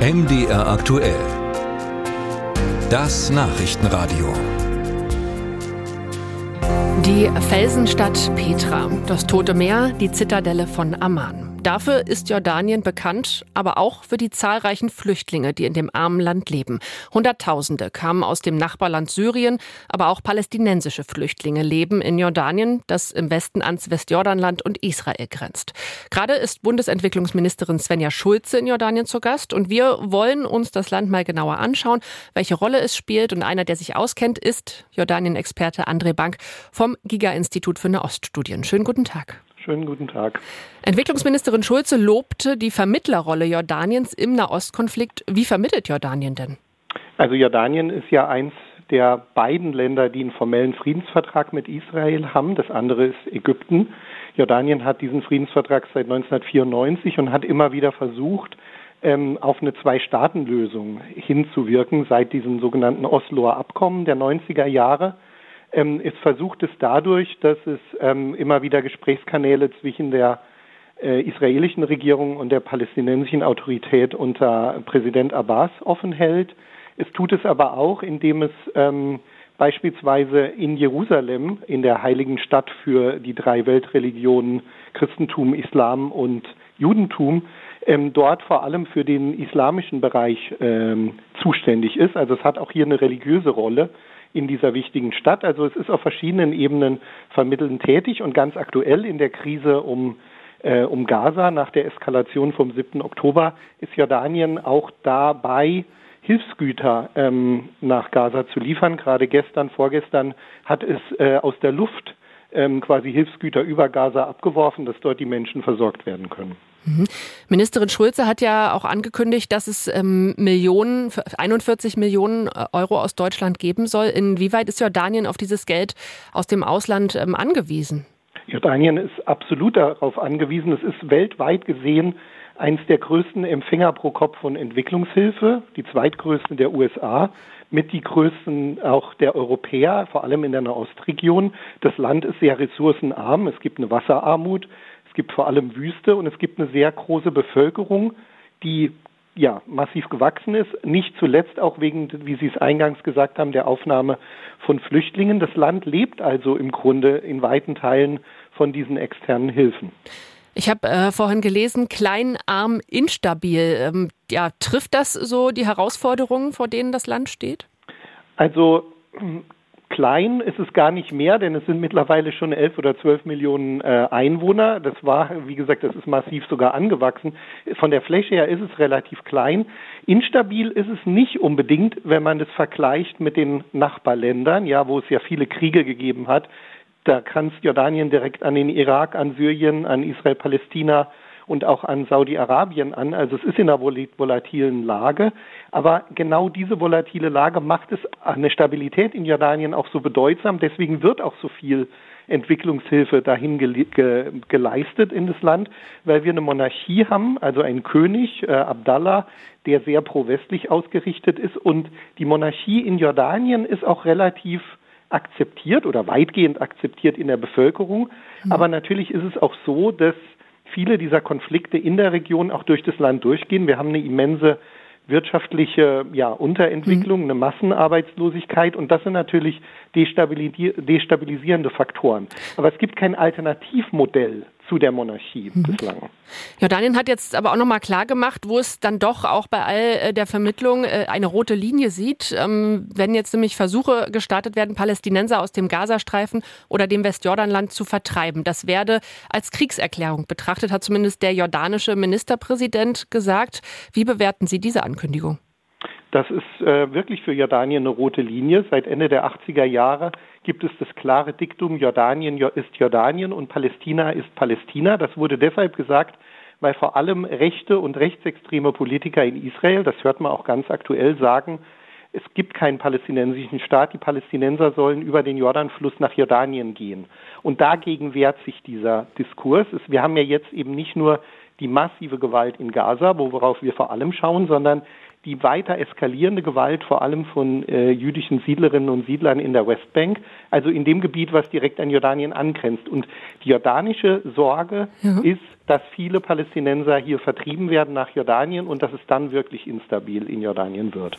MDR aktuell. Das Nachrichtenradio. Die Felsenstadt Petra, das Tote Meer, die Zitadelle von Amman. Dafür ist Jordanien bekannt, aber auch für die zahlreichen Flüchtlinge, die in dem armen Land leben. Hunderttausende kamen aus dem Nachbarland Syrien, aber auch palästinensische Flüchtlinge leben in Jordanien, das im Westen ans Westjordanland und Israel grenzt. Gerade ist Bundesentwicklungsministerin Svenja Schulze in Jordanien zu Gast und wir wollen uns das Land mal genauer anschauen, welche Rolle es spielt. Und einer, der sich auskennt, ist Jordanien-Experte André Bank vom Giga-Institut für Nahoststudien. Schönen guten Tag. Schönen guten Tag. Entwicklungsministerin Schulze lobte die Vermittlerrolle Jordaniens im Nahostkonflikt. Wie vermittelt Jordanien denn? Also Jordanien ist ja eins der beiden Länder, die einen formellen Friedensvertrag mit Israel haben. Das andere ist Ägypten. Jordanien hat diesen Friedensvertrag seit 1994 und hat immer wieder versucht, ähm, auf eine Zwei-Staaten-Lösung hinzuwirken seit diesem sogenannten Osloer Abkommen der 90er Jahre. Ähm, es versucht es dadurch, dass es ähm, immer wieder Gesprächskanäle zwischen der äh, israelischen Regierung und der palästinensischen Autorität unter Präsident Abbas offen hält. Es tut es aber auch, indem es ähm, beispielsweise in Jerusalem, in der heiligen Stadt für die drei Weltreligionen Christentum, Islam und Judentum, ähm, dort vor allem für den islamischen Bereich ähm, zuständig ist. Also es hat auch hier eine religiöse Rolle in dieser wichtigen Stadt. Also es ist auf verschiedenen Ebenen vermittelnd tätig und ganz aktuell in der Krise um äh, um Gaza nach der Eskalation vom 7. Oktober ist Jordanien auch dabei, Hilfsgüter ähm, nach Gaza zu liefern. Gerade gestern, vorgestern hat es äh, aus der Luft ähm, quasi Hilfsgüter über Gaza abgeworfen, dass dort die Menschen versorgt werden können. Mhm. Ministerin Schulze hat ja auch angekündigt, dass es ähm, Millionen, 41 Millionen äh, Euro aus Deutschland geben soll. Inwieweit ist Jordanien auf dieses Geld aus dem Ausland ähm, angewiesen? Jordanien ist absolut darauf angewiesen. Es ist weltweit gesehen eines der größten Empfänger pro Kopf von Entwicklungshilfe, die zweitgrößten der USA, mit die größten auch der Europäer, vor allem in der Nahostregion. Das Land ist sehr ressourcenarm. Es gibt eine Wasserarmut. Es gibt vor allem Wüste und es gibt eine sehr große Bevölkerung, die ja massiv gewachsen ist, nicht zuletzt auch wegen, wie Sie es eingangs gesagt haben, der Aufnahme von Flüchtlingen. Das Land lebt also im Grunde in weiten Teilen von diesen externen Hilfen. Ich habe äh, vorhin gelesen, klein, arm, instabil. Ähm, ja, trifft das so die Herausforderungen, vor denen das Land steht? Also klein ist es gar nicht mehr, denn es sind mittlerweile schon elf oder zwölf Millionen äh, Einwohner. Das war, wie gesagt, das ist massiv sogar angewachsen. Von der Fläche her ist es relativ klein. Instabil ist es nicht unbedingt, wenn man das vergleicht mit den Nachbarländern, ja, wo es ja viele Kriege gegeben hat. Da grenzt Jordanien direkt an den Irak, an Syrien, an Israel, Palästina und auch an Saudi-Arabien an. Also es ist in einer volatilen Lage. Aber genau diese volatile Lage macht es eine Stabilität in Jordanien auch so bedeutsam. Deswegen wird auch so viel Entwicklungshilfe dahin ge ge geleistet in das Land, weil wir eine Monarchie haben, also einen König, äh, Abdallah, der sehr pro-westlich ausgerichtet ist. Und die Monarchie in Jordanien ist auch relativ akzeptiert oder weitgehend akzeptiert in der Bevölkerung. Mhm. Aber natürlich ist es auch so, dass viele dieser Konflikte in der Region auch durch das Land durchgehen. Wir haben eine immense wirtschaftliche ja, Unterentwicklung, mhm. eine Massenarbeitslosigkeit und das sind natürlich destabilisierende Faktoren. Aber es gibt kein Alternativmodell zu der Monarchie mhm. bislang. Jordanien hat jetzt aber auch noch mal klar gemacht, wo es dann doch auch bei all äh, der Vermittlung äh, eine rote Linie sieht. Ähm, wenn jetzt nämlich Versuche gestartet werden, Palästinenser aus dem Gazastreifen oder dem Westjordanland zu vertreiben, das werde als Kriegserklärung betrachtet, hat zumindest der jordanische Ministerpräsident gesagt. Wie bewerten Sie diese Ankündigung? Das ist äh, wirklich für Jordanien eine rote Linie. Seit Ende der 80er Jahre gibt es das klare Diktum, Jordanien ist Jordanien und Palästina ist Palästina. Das wurde deshalb gesagt, weil vor allem rechte und rechtsextreme Politiker in Israel, das hört man auch ganz aktuell, sagen, es gibt keinen palästinensischen Staat, die Palästinenser sollen über den Jordanfluss nach Jordanien gehen. Und dagegen wehrt sich dieser Diskurs. Wir haben ja jetzt eben nicht nur die massive Gewalt in Gaza, worauf wir vor allem schauen, sondern die weiter eskalierende Gewalt vor allem von äh, jüdischen Siedlerinnen und Siedlern in der Westbank, also in dem Gebiet, was direkt an Jordanien angrenzt. Und die jordanische Sorge ja. ist, dass viele Palästinenser hier vertrieben werden nach Jordanien und dass es dann wirklich instabil in Jordanien wird.